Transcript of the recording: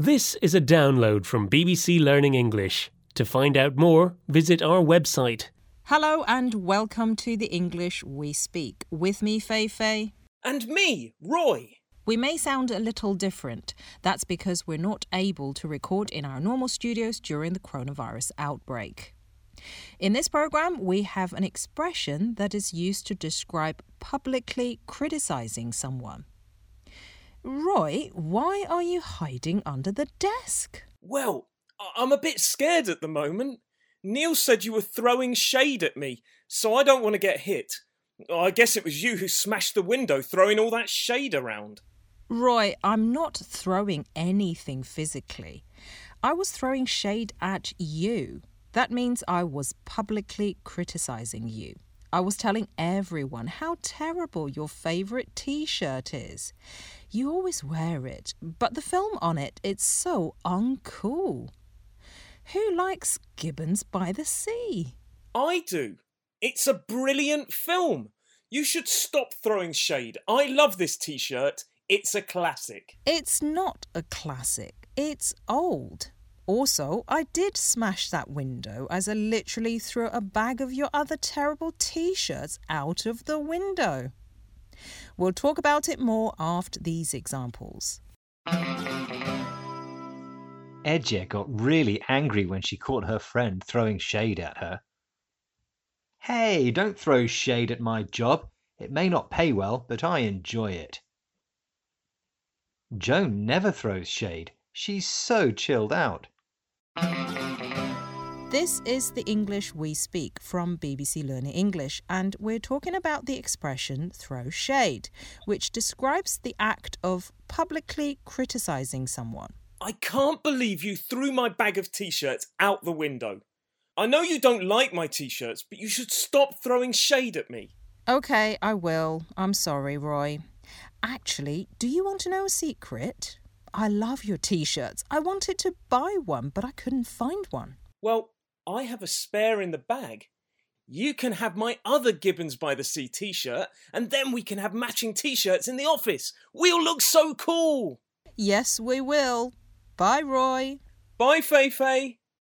This is a download from BBC Learning English. To find out more, visit our website. Hello and welcome to the English we speak. With me, Feifei. And me, Roy. We may sound a little different. That's because we're not able to record in our normal studios during the coronavirus outbreak. In this program, we have an expression that is used to describe publicly criticizing someone. Roy, why are you hiding under the desk? Well, I'm a bit scared at the moment. Neil said you were throwing shade at me, so I don't want to get hit. I guess it was you who smashed the window throwing all that shade around. Roy, I'm not throwing anything physically. I was throwing shade at you. That means I was publicly criticizing you. I was telling everyone how terrible your favorite t shirt is. You always wear it, but the film on it, it's so uncool. Who likes Gibbons by the Sea? I do. It's a brilliant film. You should stop throwing shade. I love this t shirt. It's a classic. It's not a classic, it's old. Also, I did smash that window as I literally threw a bag of your other terrible t shirts out of the window. We'll talk about it more after these examples. Edja got really angry when she caught her friend throwing shade at her. Hey, don't throw shade at my job. It may not pay well, but I enjoy it. Joan never throws shade. She's so chilled out. This is the English we speak from BBC Learning English, and we're talking about the expression throw shade, which describes the act of publicly criticizing someone. I can't believe you threw my bag of t shirts out the window. I know you don't like my t shirts, but you should stop throwing shade at me. Okay, I will. I'm sorry, Roy. Actually, do you want to know a secret? I love your t shirts. I wanted to buy one, but I couldn't find one. Well, I have a spare in the bag. You can have my other Gibbons by the Sea t shirt, and then we can have matching t shirts in the office. We'll look so cool. Yes, we will. Bye, Roy. Bye, Feifei.